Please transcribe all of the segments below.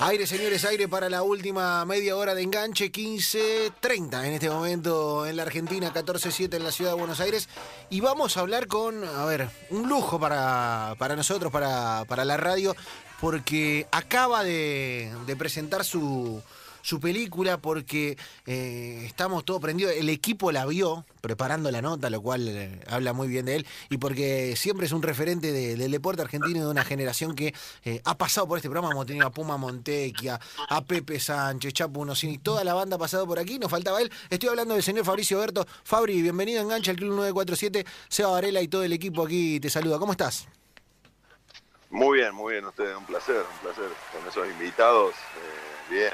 Aire, señores, aire para la última media hora de enganche, 15.30 en este momento en la Argentina, 14.07 en la ciudad de Buenos Aires. Y vamos a hablar con, a ver, un lujo para, para nosotros, para, para la radio, porque acaba de, de presentar su, su película porque eh, estamos todos prendidos. El equipo la vio preparando la nota, lo cual eh, habla muy bien de él, y porque siempre es un referente de- del deporte argentino y de una generación que eh, ha pasado por este programa. Hemos tenido a Puma Montecchia, a Pepe Sánchez, Chapo Unosini, toda la banda ha pasado por aquí, nos faltaba él. Estoy hablando del señor Fabricio Berto. Fabri, bienvenido a Engancha al Club 947. Seba Varela y todo el equipo aquí te saluda. ¿Cómo estás? Muy bien, muy bien, ustedes, un placer, un placer. Con esos invitados, bien,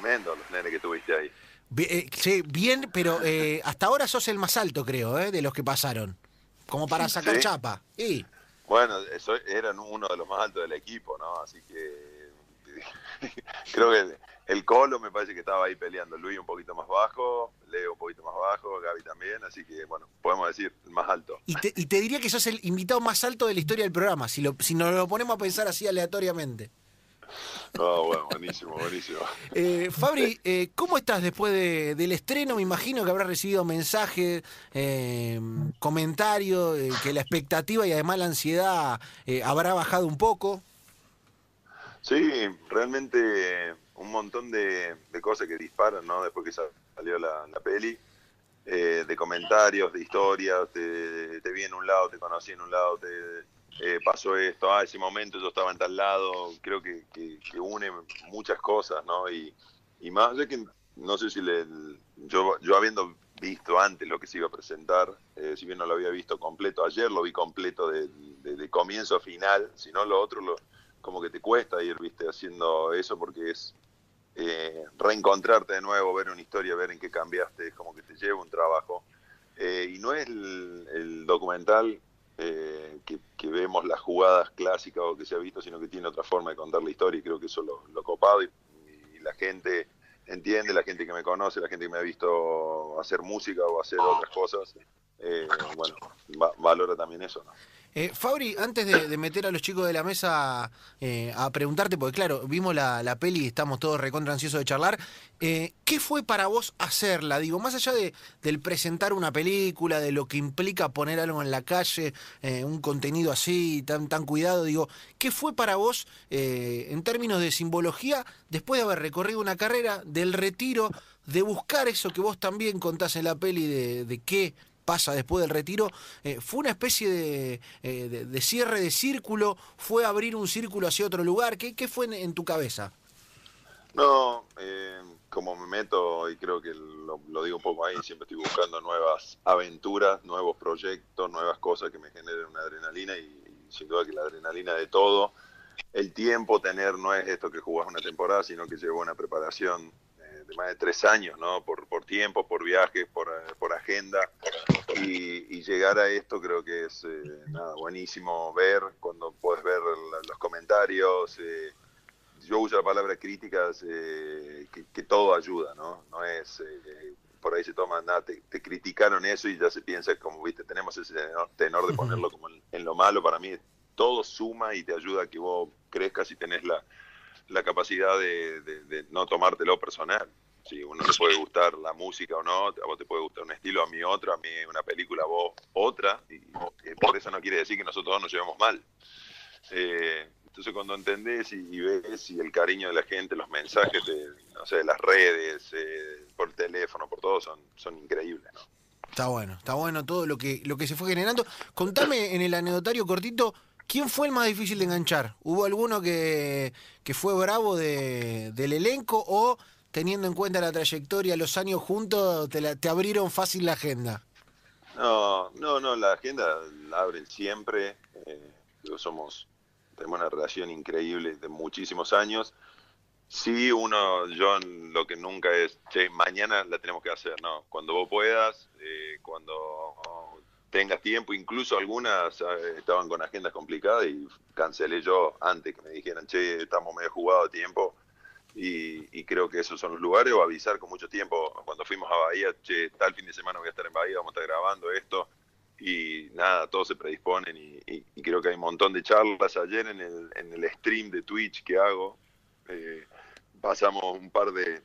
tremendo los nenes que tuviste ahí. Eh, sí, bien, pero eh, hasta ahora sos el más alto, creo, eh, de los que pasaron. Como para sacar Sí. chapa. Y Bueno, eso, eran uno de los más altos del equipo, ¿no? Así que creo que el Colo me parece que estaba ahí peleando. Luis un poquito más bajo, Leo un poquito más bajo, Gaby también. Así que, bueno, podemos decir el más alto. Y te, y te diría que sos el invitado más alto de la historia del programa, si, lo, si nos lo ponemos a pensar así aleatoriamente. No, bueno, buenísimo, buenísimo. Eh, Fabri, eh, ¿cómo estás después de- del estreno? Me imagino que habrás recibido mensajes, eh, comentarios, eh, que la expectativa y además la ansiedad eh, habrá bajado un poco. Sí, realmente un montón de, de cosas que disparan, ¿no? Después que sa- salió la, la peli, eh, de comentarios, de historias, te, te vi en un lado, te conocí en un lado, te eh, pasó esto, ah, ese momento yo estaba en tal lado, creo que, que, une muchas cosas, ¿no? Y, y más allá que no sé si le, yo, yo habiendo visto antes lo que se iba a presentar, eh, si bien no lo había visto completo, ayer lo vi completo de, comienzo a final, si no lo otro lo, como que te cuesta ir, viste, haciendo eso porque es eh, reencontrarte de nuevo, ver una historia, ver en qué cambiaste, como que te lleva un trabajo. Eh, y no es el documental eh, que, que vemos las jugadas clásicas o que se ha visto, sino que tiene otra forma de contar la historia y creo que eso es lo, lo copado y, y la gente entiende, la gente que me conoce, la gente que me ha visto hacer música o hacer otras cosas, eh, bueno, va- valora también eso, ¿no? Eh, Fabri, antes de, meter a los chicos de la mesa eh, a preguntarte, porque claro, vimos la, la peli y estamos todos recontra ansiosos de charlar, eh, ¿qué fue para vos hacerla? Digo, más allá de, del presentar una película, de lo que implica poner algo en la calle, eh, un contenido así, tan, tan cuidado, digo, ¿qué fue para vos en términos de simbología después de haber recorrido una carrera, del retiro, de buscar eso que vos también contás en la peli, de qué pasa después del retiro, eh, fue una especie de, eh, de- cierre de círculo, fue abrir un círculo hacia otro lugar, ¿qué, qué fue en, tu cabeza? No, eh, como me meto, y creo que lo, digo un poco ahí, siempre estoy buscando nuevas aventuras, nuevos proyectos, nuevas cosas que me generen una adrenalina y, sin duda que la adrenalina de todo, el tiempo tener no es esto que jugás una temporada, sino que lleva una preparación de más de tres años, ¿no? Por, por tiempo, por viajes, por, eh, por agenda. Y, y llegar a esto creo que es eh, nada, buenísimo ver, cuando puedes ver los comentarios. eh, yo uso la palabra críticas, eh, que, que todo ayuda, ¿no? No es, eh, por ahí se toma, nada, te, te criticaron eso y ya se piensa como, viste, tenemos ese tenor, tenor de ponerlo como en, en lo malo, para mí todo suma y te ayuda a que vos crezcas y tenés la, la capacidad de, no tomártelo personal. Si uno le puede gustar la música o no, a vos te puede gustar un estilo, a mí otro, a mí una película, a vos otra, y eh, por eso no quiere decir que nosotros dos nos llevemos mal. Eh, entonces cuando entendés y, ves y el cariño de la gente, los mensajes de, no sé, de las redes, eh, por teléfono, por todo, son, son increíbles, ¿no? Está bueno, está bueno todo lo que, lo que se fue generando. Contame en el anecdotario cortito, ¿quién fue el más difícil de enganchar? ¿Hubo alguno que, fue bravo de- del elenco o teniendo en cuenta la trayectoria, los años juntos, te, la- te abrieron fácil la agenda? No, no, no, la agenda la abren siempre. eh, somos, tenemos una relación increíble de muchísimos años. Sí, uno, yo lo que nunca es, che, mañana la tenemos que hacer, no. Cuando vos puedas, eh, cuando tengas tiempo, incluso algunas eh, estaban con agendas complicadas y cancelé yo antes que me dijeran, che, estamos medio jugados de tiempo. Y, y creo que esos son los lugares, o avisar con mucho tiempo. Cuando fuimos a Bahía, che, tal fin de semana voy a estar en Bahía, vamos a estar grabando esto. Y nada, todos se predisponen y, creo que hay un montón de charlas. Ayer en el, en el stream de Twitch que hago, eh, pasamos un par de,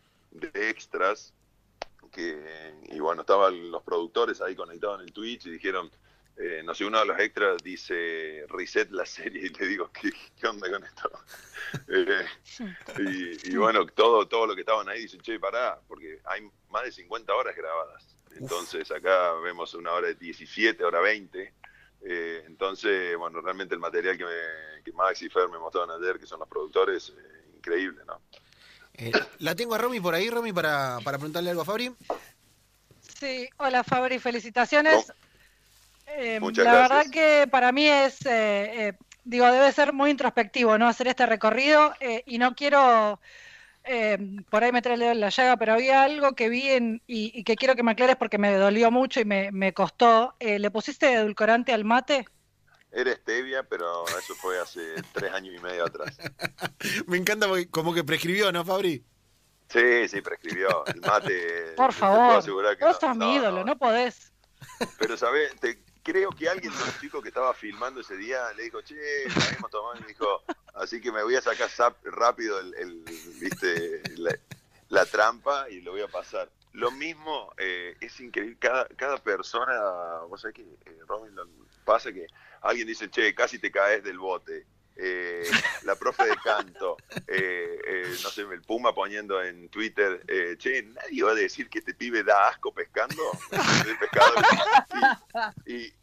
extras que, y bueno, estaban los productores ahí conectados en el Twitch y dijeron, eh, no sé, uno de los extras dice reset la serie y le digo, ¿qué, qué onda con esto? Eh, y, bueno, todo, todo lo que estaban ahí dicen, che, pará, porque hay más de 50 horas grabadas. Entonces acá vemos una hora de 17, hora 20. Eh, entonces, bueno, realmente el material que, que Max y Fer me mostraron ayer, que son los productores, increíble, ¿no? La tengo a Romy por ahí, Romy, para, para preguntarle algo a Fabri. Sí, hola Fabri, felicitaciones. Eh, la verdad que para mí es, eh, eh, digo, debe ser muy introspectivo, ¿no? Hacer este recorrido y no quiero por ahí meter el dedo en la llaga, pero había algo que vi y, que quiero que me aclares porque me dolió mucho y me, me costó. ¿Le pusiste edulcorante al mate? Era stevia, pero eso fue hace tres años y medio atrás. me encanta porque como que prescribió, ¿no, Fabri? Sí, sí, prescribió. El mate. Por favor, vos sos mi ídolo, no, podés. Pero, ¿sabes? Te, creo que alguien de los chicos que estaba filmando ese día le dijo, che, hemos tomado, y me dijo, así que me voy a sacar rápido el, viste, la, trampa y lo voy a pasar. Lo mismo eh, es increíble, cada, cada persona, vos sabés que, eh, Robin, pasa que alguien dice, che, casi te caes del bote eh, la profe de canto, eh, eh, no sé, el Puma poniendo en Twitter, eh, che, nadie va a decir que este pibe da asco pescando, y,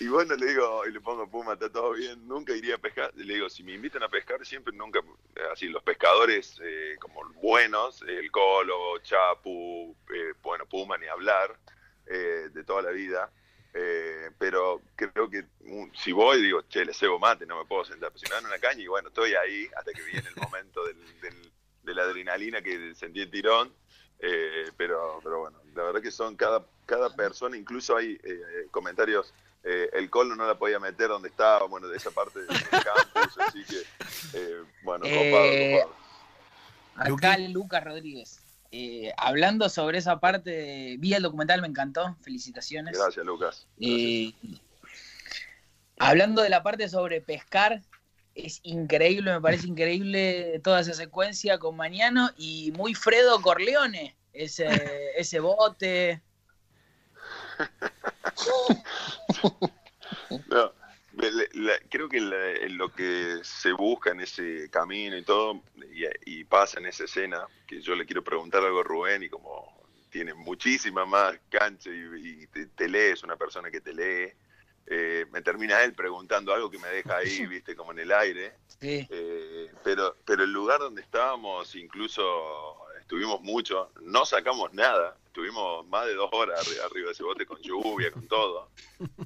y, bueno, le digo, y le pongo Puma, está todo bien, nunca iría a pescar, le digo, si me invitan a pescar, siempre, nunca, así, los pescadores como buenos, el Colo, Chapu, bueno, Puma, ni hablar, de toda la vida, eh, pero creo que si voy, digo, che, le cebo mate, no me puedo sentar. Pero si me dan una caña, y bueno, estoy ahí hasta que viene el momento del, de la adrenalina que sentí el tirón. Eh, pero, pero bueno, la verdad que son cada, cada persona, incluso hay eh, comentarios. el colo no la podía meter donde estaba, bueno, de esa parte del campus, así que, bueno, copado, copado. Acá Lucas Rodríguez. Eh, hablando sobre esa parte, vi el documental, me encantó, felicitaciones. Gracias, Lucas. Eh, hablando de la parte sobre pescar, es increíble, me parece increíble toda esa secuencia con Mañano y muy Fredo Corleone, ese, ese bote. no, creo que lo que se busca en ese camino y todo, y, pasa en esa escena, que yo le quiero preguntar algo a Rubén, y como tiene muchísima más cancha y, te, lee, es una persona que te lee, eh, me termina él preguntando algo que me deja ahí, viste, como en el aire. Eh, pero, pero el lugar donde estábamos, incluso estuvimos mucho, no sacamos nada, estuvimos más de dos horas arriba, de ese bote con lluvia, con todo.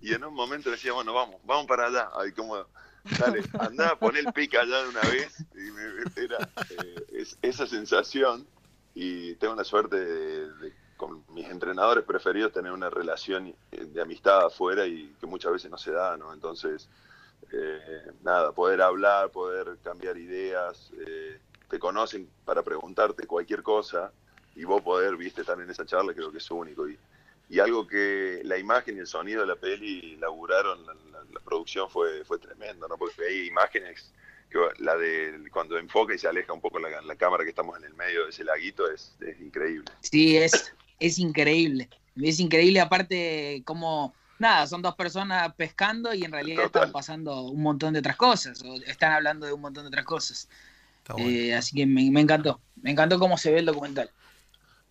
Y en un momento decíamos, bueno, vamos, vamos para allá. Ay, como, dale, andá, pon el pica allá de una vez. Y era eh, esa sensación. Y tengo la suerte de, con mis entrenadores preferidos tener una relación de amistad afuera y que muchas veces no se da, ¿no? Entonces, eh, nada, poder hablar, poder cambiar ideas. Eh, te conocen para preguntarte cualquier cosa y vos poder, viste, estar en esa charla, creo que es único. Y, y algo que la imagen y el sonido de la peli laburaron, la, producción fue, fue tremendo, ¿no? Porque hay imágenes, que la de cuando enfoca y se aleja un poco la, la cámara que estamos en el medio de ese laguito, es, es increíble. Sí, es, es increíble. Es increíble, aparte, como nada, son dos personas pescando y en realidad están pasando un montón de otras cosas, o están hablando de un montón de otras cosas. Eh, así que me, encantó, me encantó cómo se ve el documental.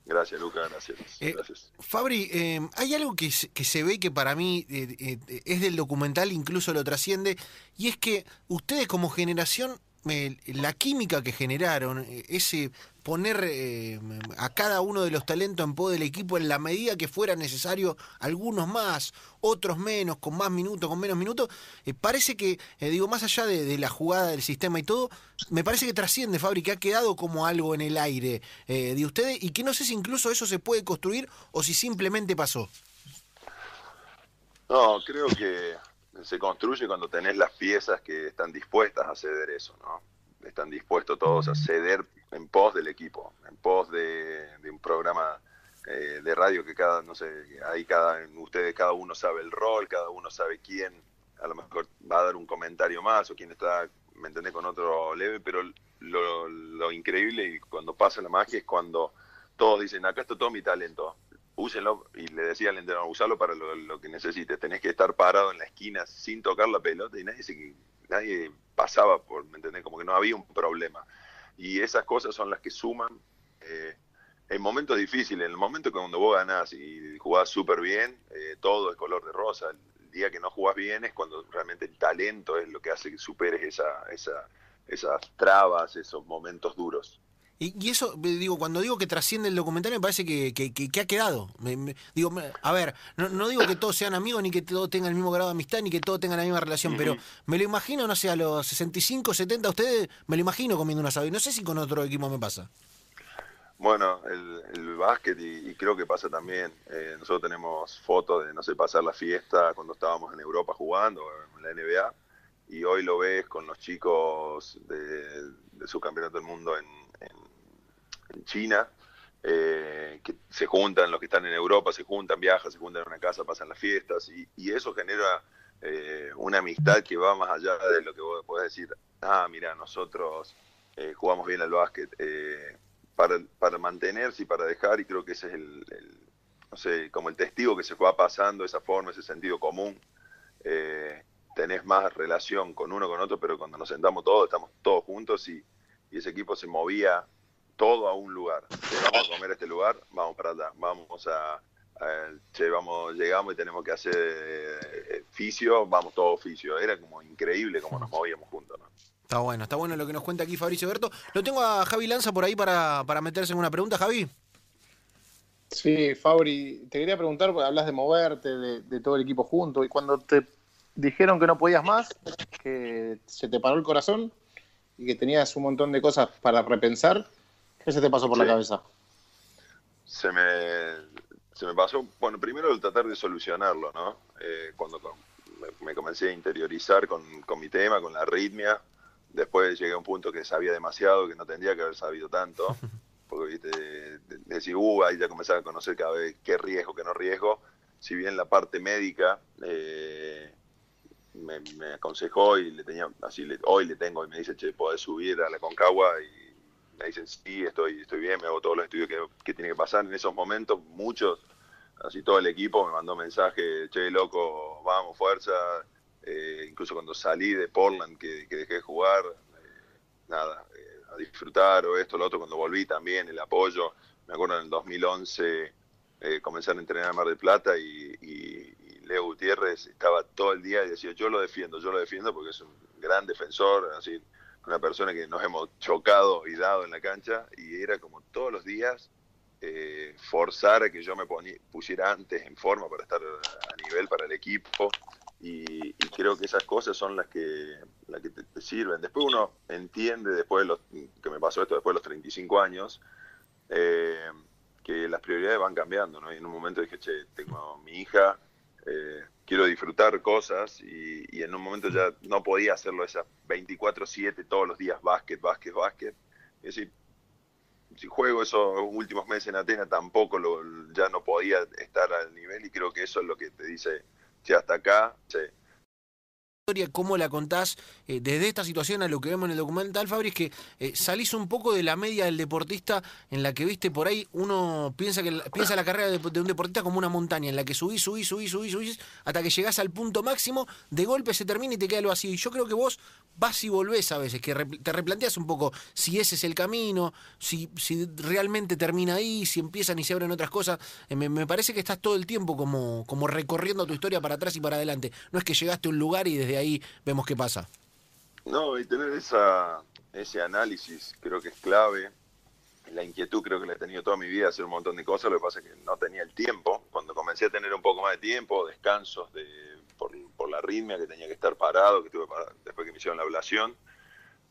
Gracias, Lucas, gracias. Eh, Fabri, eh, hay algo que, que, se ve que para mí es del documental, incluso lo trasciende, y es que ustedes como generación la química que generaron, eh, ese poner eh, a cada uno de los talentos en pos del equipo en la medida que fuera necesario, algunos más, otros menos, con más minutos, con menos minutos, eh, parece que, digo, más allá de, la jugada del sistema y todo, me parece que trasciende, Fabri, que ha quedado como algo en el aire de ustedes y que no sé si incluso eso se puede construir o si simplemente pasó. No, creo que se construye cuando tenés las piezas que están dispuestas a ceder eso, ¿no? Están dispuestos todos a ceder en pos del equipo, en pos de, un programa eh, de radio que cada, no sé, ahí cada, ustedes cada uno sabe el rol, cada uno sabe quién a lo mejor va a dar un comentario más o quién está, me entendés, con otro leve, pero lo, increíble y cuando pasa la magia es cuando todos dicen, acá está todo mi talento, úsenlo, y le decía al entrenador, usalo para lo, que necesites, tenés que estar parado en la esquina sin tocar la pelota y nadie, se, nadie pasaba por, ¿me entendés? Como que no había un problema. Y esas cosas son las que suman eh, en momentos difíciles, en el momento cuando vos ganás y jugás súper bien, eh, todo es color de rosa. El día que no jugás bien es cuando realmente el talento es lo que hace que superes esa, esa, esas trabas, esos momentos duros. Y, eso, digo, cuando digo que trasciende el documental, me parece que, ha quedado. digo, a ver, no, digo que todos sean amigos, ni que todos tengan el mismo grado de amistad, ni que todos tengan la misma relación, pero me lo imagino, no sé, a los 65, 70, ustedes, me lo imagino comiendo un asado. Y no sé si con otro equipo me pasa. Bueno, el, básquet y, creo que pasa también. Eh, nosotros tenemos fotos de, no sé, pasar la fiesta cuando estábamos en Europa jugando, en la NBA, y hoy lo ves con los chicos de, su campeonato del mundo en, China, eh, que se juntan, los que están en Europa se juntan, viajan, se juntan en una casa, pasan las fiestas, y, eso genera eh, una amistad que va más allá de lo que vos podés decir, ah, mira, nosotros jugamos bien al básquet para, para mantenerse y para dejar, y creo que ese es el, no sé, como el testigo que se va pasando, esa forma, ese sentido común. Eh, tenés más relación con uno con otro, pero cuando nos sentamos todos, estamos todos juntos y, ese equipo se movía todo a un lugar. vamos a comer a este lugar, vamos para allá, vamos a, che, vamos, llegamos y tenemos que hacer eh, fisio, vamos todo oficio. Era como increíble cómo nos movíamos juntos, ¿no? Está bueno, está bueno lo que nos cuenta aquí Fabricio Berto. Lo tengo a Javi Lanza por ahí para, meterse en una pregunta, Javi. Sí, Fabri, te quería preguntar, hablas de moverte, de, todo el equipo junto, y cuando te dijeron que no podías más, que se te paró el corazón y que tenías un montón de cosas para repensar, ¿qué se te pasó por la cabeza? Se me, se me pasó, bueno, primero el tratar de solucionarlo, ¿no? Eh, cuando me, comencé a interiorizar con, con mi tema, con la arritmia, Después llegué a un punto que sabía demasiado, que no tendría que haber sabido tanto, porque viste, decir, uh, ahí ya comenzaba a conocer cada vez qué riesgo, qué no riesgo. Si bien la parte médica eh, me, aconsejó y le tenía, así hoy le tengo y me dice, che, podés subir a la Concagua y dicen, sí, estoy, estoy bien, me hago todos los estudios que, tiene que pasar. En esos momentos, muchos, así todo el equipo me mandó mensaje, che, loco, vamos, fuerza, eh, incluso cuando salí de Portland, que, dejé de jugar, eh, nada, eh, a disfrutar o esto, lo otro, cuando volví también, el apoyo. Me acuerdo en el 2011 comencé a entrenar en Mar del Plata y, Leo Gutiérrez estaba todo el día y decía, yo lo defiendo, yo lo defiendo porque es un gran defensor, así, una persona que nos hemos chocado y dado en la cancha y era como todos los días forzar a que yo me pusiera antes en forma para estar a nivel para el equipo y, creo que esas cosas son las que, las que te, sirven. Después uno entiende, después de los, que me pasó esto después de los 35 años, eh, que las prioridades van cambiando, ¿no? Y en un momento dije, che, tengo mi hija, eh, quiero disfrutar cosas y, en un momento ya no podía hacerlo esas 24/7 todos los días, básquet, básquet, básquet. Es decir, si juego esos últimos meses en Atenas tampoco lo, ya no podía estar al nivel y creo que eso es lo que te dice Sí, hasta acá, sí cómo la contás eh, desde esta situación a lo que vemos en el documental, Fabri, es que eh, salís un poco de la media del deportista en la que, viste, por ahí uno piensa que piensa la carrera de, un deportista como una montaña, en la que subís, subís, subís, subís, subís, hasta que llegás al punto máximo, de golpe se termina y te queda lo vacío. Y yo creo que vos vas y volvés a veces, que te replanteas un poco si ese es el camino, si, si realmente termina ahí, si empiezan y se abren otras cosas. Eh, me, parece que estás todo el tiempo como, como recorriendo tu historia para atrás y para adelante. No es que llegaste a un lugar y desde ahí vemos qué pasa. No, y tener ese análisis creo que es clave. La inquietud creo que la he tenido toda mi vida, hacer un montón de cosas, lo que pasa es que no tenía el tiempo. Cuando comencé a tener un poco más de tiempo, descansos de, por, la arritmia, que tenía que estar parado, que tuve después que me hicieron la ablación,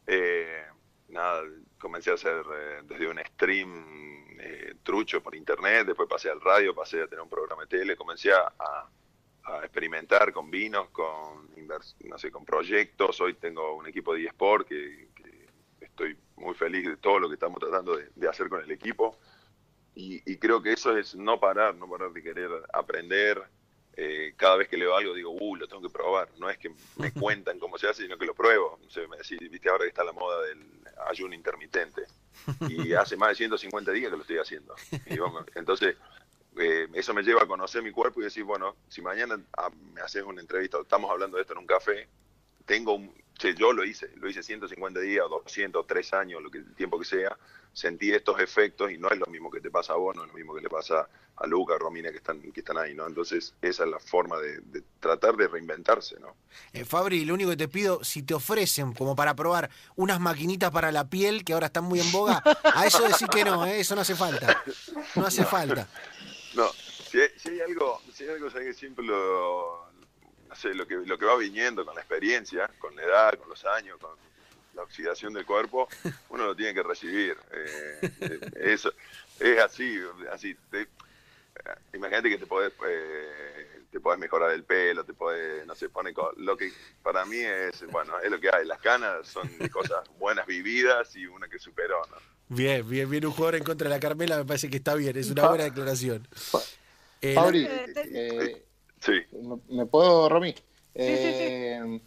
eh, nada, comencé a hacer eh, desde un stream eh, trucho por internet, después pasé al radio, pasé a tener un programa de tele, comencé a a experimentar con vinos, con, no sé, con proyectos. Hoy tengo un equipo de eSport que, que estoy muy feliz de todo lo que estamos tratando de, hacer con el equipo. Y, creo que eso es no parar, no parar de querer aprender. Eh, cada vez que leo algo digo, uh, lo tengo que probar. No es que me cuentan cómo se hace, sino que lo pruebo. O sea, me decís, viste, ahora que está la moda del ayuno intermitente. Y hace más de 150 días que lo estoy haciendo. entonces, eh, eso me lleva a conocer mi cuerpo y decir, bueno, si mañana ah, me haces una entrevista, estamos hablando de esto en un café, tengo un, yo lo hice, lo hice 150 días, 200, 3 años, lo que, el tiempo que sea, sentí estos efectos y no es lo mismo que te pasa a vos, no es lo mismo que le pasa a Luca, a Romina que están, que están ahí, ¿no? Entonces esa es la forma de, tratar de reinventarse, ¿no? Eh, Fabri, lo único que te pido, si te ofrecen como para probar unas maquinitas para la piel que ahora están muy en boga, a eso decir que no, ¿eh? eso no hace falta, no hace falta. No, si hay, algo, si hay algo que siempre lo, no sé, lo que, lo que va viniendo con la experiencia, con la edad, con los años, con la oxidación del cuerpo, uno lo tiene que recibir. Eh, eso es así, así. Te, imagínate que te podés, eh, te podés mejorar el pelo, te podés, no sé, pone lo que para mí es, bueno, es lo que hay. Las canas son cosas buenas vividas y una que superó, ¿no? Bien, bien, bien. Un jugador en contra de la Carmela me parece que está bien, es una buena declaración. Fabri, sí. ¿me puedo, Romy? sí,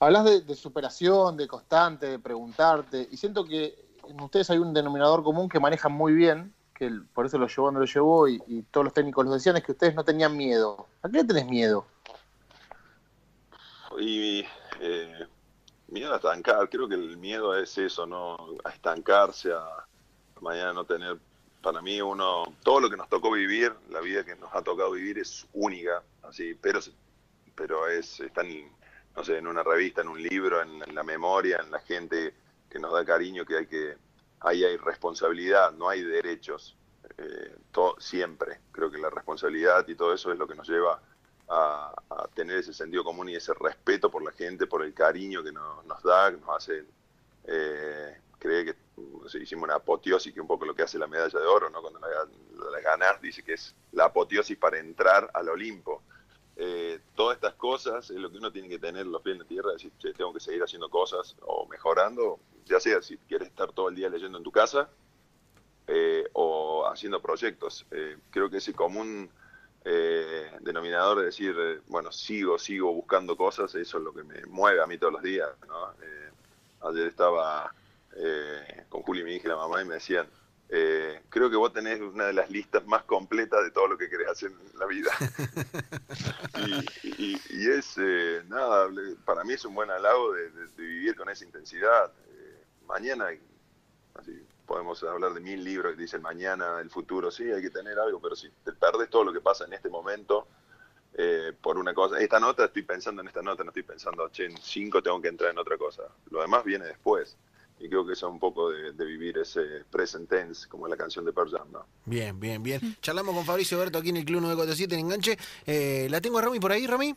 Hablas de, superación, de constante, de preguntarte, y siento que en ustedes hay un denominador común que manejan muy bien, que por eso lo llevó donde lo llevó, y, todos los técnicos lo decían, es que ustedes no tenían miedo. ¿A qué le tenés miedo? Y eh, miedo a estancar, creo que el miedo es eso, ¿no? A estancarse, a mañana no tener, para mí uno, todo lo que nos tocó vivir, la vida que nos ha tocado vivir es única, así, pero, pero es, es tan no sé, en una revista, en un libro, en, la memoria, en la gente que nos da cariño, que hay que, ahí hay responsabilidad, no hay derechos, eh, todo, siempre. Creo que la responsabilidad y todo eso es lo que nos lleva a, tener ese sentido común y ese respeto por la gente, por el cariño que nos, da, que nos hace eh, creer que hicimos una apoteosis, que un poco lo que hace la medalla de oro, ¿no? Cuando la, la ganás, dice que es la apoteosis para entrar al Olimpo. Eh, todas estas cosas es lo que uno tiene que tener los pies en la tierra, decir, tengo que seguir haciendo cosas o mejorando, ya sea si quieres estar todo el día leyendo en tu casa eh, o haciendo proyectos. Eh, creo que ese común denominador de decir, bueno, sigo, sigo buscando cosas, eso es lo que me mueve a mí todos los días. ayer estaba con Juli, mi hija y la mamá, y me decían, eh, creo que vos tenés una de las listas más completas de todo lo que querés hacer en la vida. y, es, eh, nada, para mí es un buen halago de, vivir con esa intensidad. Eh, mañana, así, podemos hablar de mil libros que dicen mañana, el futuro, sí, hay que tener algo, pero si te perdes todo lo que pasa en este momento, por una cosa, esta nota estoy pensando en esta nota, no estoy pensando, che, en cinco tengo que entrar en otra cosa. Lo demás viene después y creo que eso es un poco de, vivir ese present tense, como en la canción de Pearl Jam, ¿no? Bien, bien, bien. Charlamos con Fabricio Berto aquí en el Club 947 en Enganche. Eh, ¿La tengo a Rami por ahí, Rami?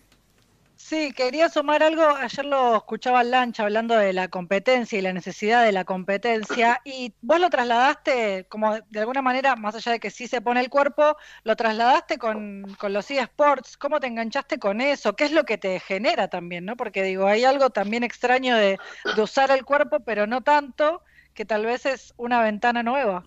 Sí, quería sumar algo. Ayer lo escuchaba Lancha hablando de la competencia y la necesidad de la competencia. Y vos lo trasladaste, como de alguna manera, más allá de que sí se pone el cuerpo, lo trasladaste con, con los eSports. ¿Cómo te enganchaste con eso? ¿Qué es lo que te genera también? ¿no? Porque digo, hay algo también extraño de, de usar el cuerpo, pero no tanto, que tal vez es una ventana nueva.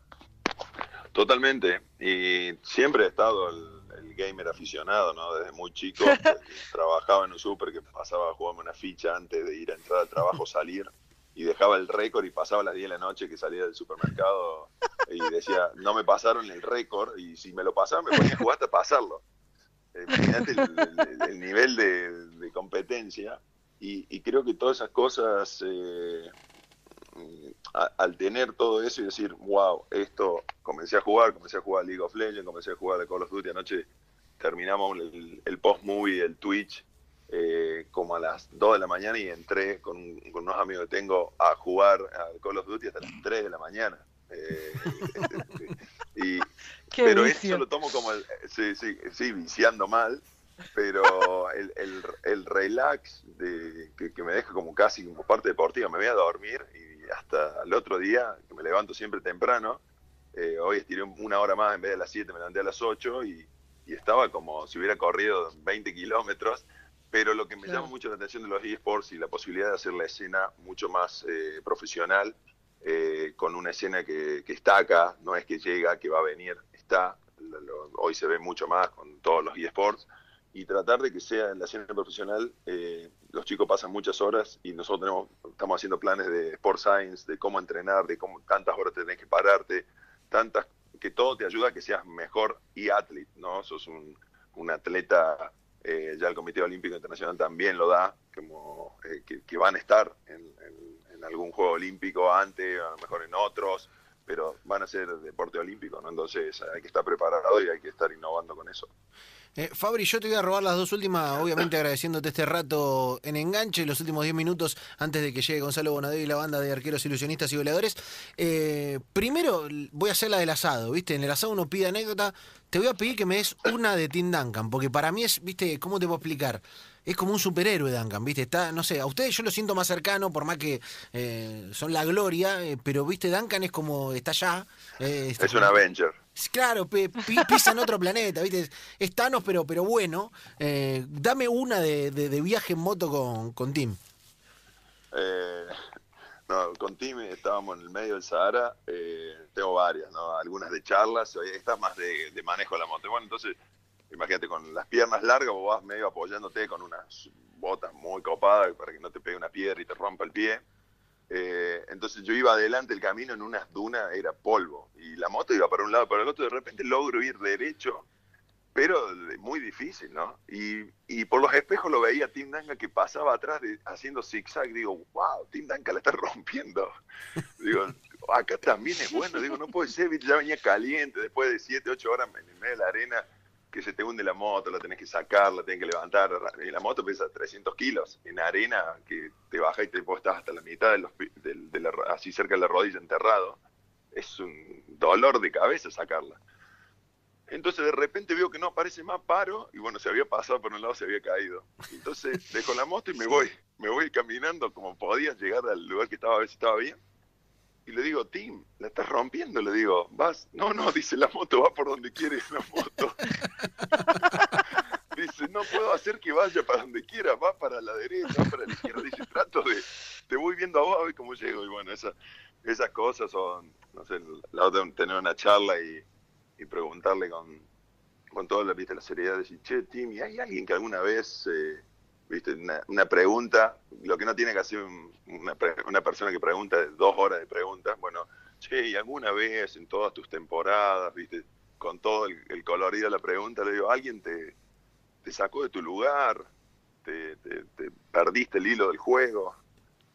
Totalmente. Y siempre he estado el gamer aficionado, ¿no? Desde muy chico trabajaba en un súper que pasaba a jugarme una ficha antes de ir a entrar al trabajo, salir y dejaba el récord y pasaba las 10 de la noche que salía del supermercado y decía, no me pasaron el récord y si me lo pasaban me ponía a jugar hasta pasarlo. Imagínate el, nivel de, competencia y, creo que todas esas cosas, eh, al tener todo eso y decir, wow, esto, comencé a jugar, comencé a jugar League of Legends, comencé a jugar a Call of Duty anoche, terminamos el, post-movie del Twitch eh, como a las 2 de la mañana y entré con, unos amigos que tengo a jugar a Call of Duty hasta las 3 de la mañana. Eh, y, pero eso lo tomo como, el, sí, sí, sí, viciando mal, pero el, el, relax de, que, me deja como casi como parte deportiva, me voy a dormir y hasta el otro día, que me levanto siempre temprano, eh, hoy estiré una hora más en vez de las 7, me levanté a las 8 y y estaba como si hubiera corrido 20 kilómetros, pero lo que me llama mucho la atención de los eSports y la posibilidad de hacer la escena mucho más eh, profesional, eh, con una escena que, está acá, no es que llega, que va a venir, está, hoy se ve mucho más con todos los eSports, y tratar de que sea en la ciencia profesional, eh, los chicos pasan muchas horas y nosotros tenemos, estamos haciendo planes de sport science, de cómo entrenar, de cómo tantas horas tenés que pararte, tantas, que todo te ayuda a que seas mejor y athlete, ¿no? Sos un, un atleta, eh, ya el Comité Olímpico Internacional también lo da, como eh, que, van a estar en, en, algún juego olímpico antes, a lo mejor en otros, pero van a ser deporte olímpico, ¿no? Entonces hay que estar preparado y hay que estar innovando con eso. Eh, Fabri, yo te voy a robar las dos últimas, obviamente agradeciéndote este rato en enganche, los últimos 10 minutos antes de que llegue Gonzalo Bonadeo y la banda de arqueros ilusionistas y goleadores. Eh, primero voy a hacer la del asado, ¿viste? En el asado uno pide anécdota. Te voy a pedir que me des una de Tim Duncan, porque para mí es, ¿viste? ¿Cómo te puedo explicar? es como un superhéroe Duncan, ¿viste? Está, no sé, a ustedes yo lo siento más cercano, por más que eh, son la gloria, pero, ¿viste? Duncan es como, está allá. es un Avenger. Claro, pisa en otro planeta, ¿viste? Es Thanos, pero, pero bueno. Eh, dame una de, viaje en moto con, con Tim. Eh, no, con Tim estábamos en el medio del Sahara. Eh, tengo varias, ¿no? Algunas de charlas, estas más de, de, manejo de la moto. Bueno, entonces, imagínate, con las piernas largas, vos vas medio apoyándote con unas botas muy copadas para que no te pegue una piedra y te rompa el pie. Eh, entonces yo iba adelante el camino en unas dunas, era polvo, y la moto iba para un lado, para el otro, de repente logro ir derecho, pero muy difícil, ¿no? Y, y por los espejos lo veía Tim Danga que pasaba atrás de, haciendo zigzag, digo, wow, Tim Danga la está rompiendo. digo, acá también es bueno, digo, no puede ser, ya venía caliente después de 7, 8 horas en medio de la arena que se te hunde la moto, la tenés que sacar, la tenés que levantar. Y la moto pesa 300 kilos. En arena que te baja y te estás hasta la mitad de los, así cerca de la rodilla enterrado. Es un dolor de cabeza sacarla. Entonces de repente veo que no aparece más paro y bueno, se había pasado por un lado, se había caído. Entonces dejo la moto y me voy, me voy caminando como podía llegar al lugar que estaba a ver si estaba bien y le digo, Tim, la estás rompiendo. Le digo, vas. No, no, dice, la moto va por donde quiere la moto. dice, no puedo hacer que vaya para donde quiera, va para la derecha, va para la izquierda. Dice, trato de, te voy viendo a vos a ver cómo llego. Y bueno, esa, esas cosas son, no sé, la otra tener una charla y, y preguntarle con, con toda la, ¿viste, la seriedad, decir, che, Tim, ¿y hay alguien que alguna vez... Eh, ¿viste? Una, pregunta, lo que no tiene que hacer una, una, persona que pregunta dos horas de preguntas, bueno, che, y alguna vez en todas tus temporadas, ¿viste? Con todo el, colorido de la pregunta, le digo, ¿alguien te, te sacó de tu lugar? Te, perdiste el hilo del juego?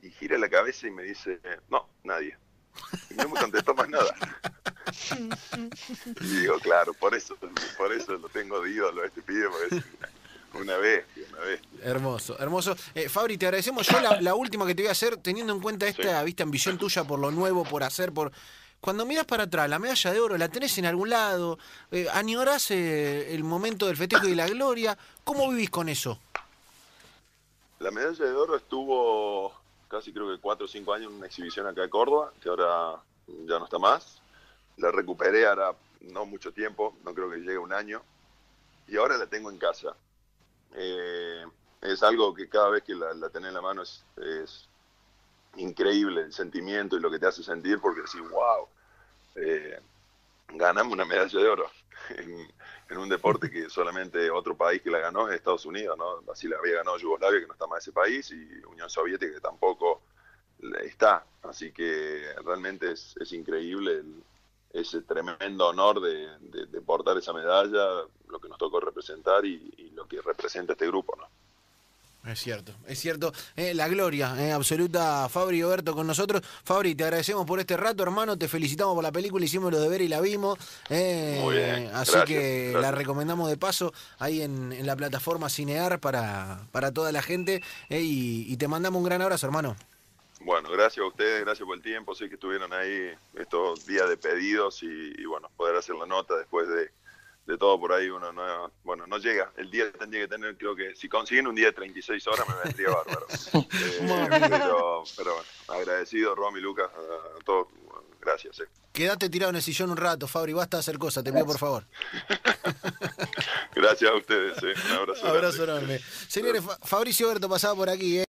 Y gira la cabeza y me dice, no, nadie. Y no me contestó más nada. y digo, claro, por eso, por eso lo tengo de ídolo este pibe, porque es una vez, una vez. Hermoso, hermoso. Eh, Fabri, te agradecemos. Yo la, última que te voy a hacer, teniendo en cuenta esta vista ambición tuya por lo nuevo, por hacer, por. Cuando miras para atrás, la medalla de oro la tenés en algún lado, eh, añorás eh, el momento del festejo y la gloria. ¿Cómo vivís con eso? La medalla de oro estuvo casi creo que cuatro o cinco años en una exhibición acá de Córdoba, que ahora ya no está más. La recuperé ahora no mucho tiempo, no creo que llegue un año, y ahora la tengo en casa. Eh, es algo que cada vez que la, la tenés en la mano es, increíble el sentimiento y lo que te hace sentir porque decís, wow, eh, ganamos una medalla de oro en, un deporte que solamente otro país que la ganó es Estados Unidos, ¿no? Así la había ganado Yugoslavia, que no está más ese país, y Unión Soviética, que tampoco está. Así que realmente es, es increíble el, ese tremendo honor de, de, portar esa medalla, lo que nos tocó representar y, lo que representa este grupo, ¿no? Es cierto, es cierto. Eh, la gloria eh, absoluta, Fabri Oberto con nosotros. Fabri, te agradecemos por este rato, hermano. Te felicitamos por la película, hicimos lo de ver y la vimos. Eh, Muy bien. Así que la recomendamos de paso ahí en, la plataforma Cinear para, para toda la gente. y te mandamos un gran abrazo, hermano. Bueno, gracias a ustedes, gracias por el tiempo. Sé que estuvieron ahí estos días de pedidos y, bueno, poder hacer la nota después de, todo por ahí uno no, bueno, no llega. El día tendría que tener, creo que si consiguen un día de 36 horas me vendría bárbaro. Eh, pero, pero bueno, agradecido, Romy, Lucas, a, todos. gracias. Eh. Quédate tirado en el sillón un rato, Fabri, basta hacer cosas, te pido por favor. gracias a ustedes, eh. un abrazo. abrazo enorme. Señores, Fabricio Berto pasaba por aquí.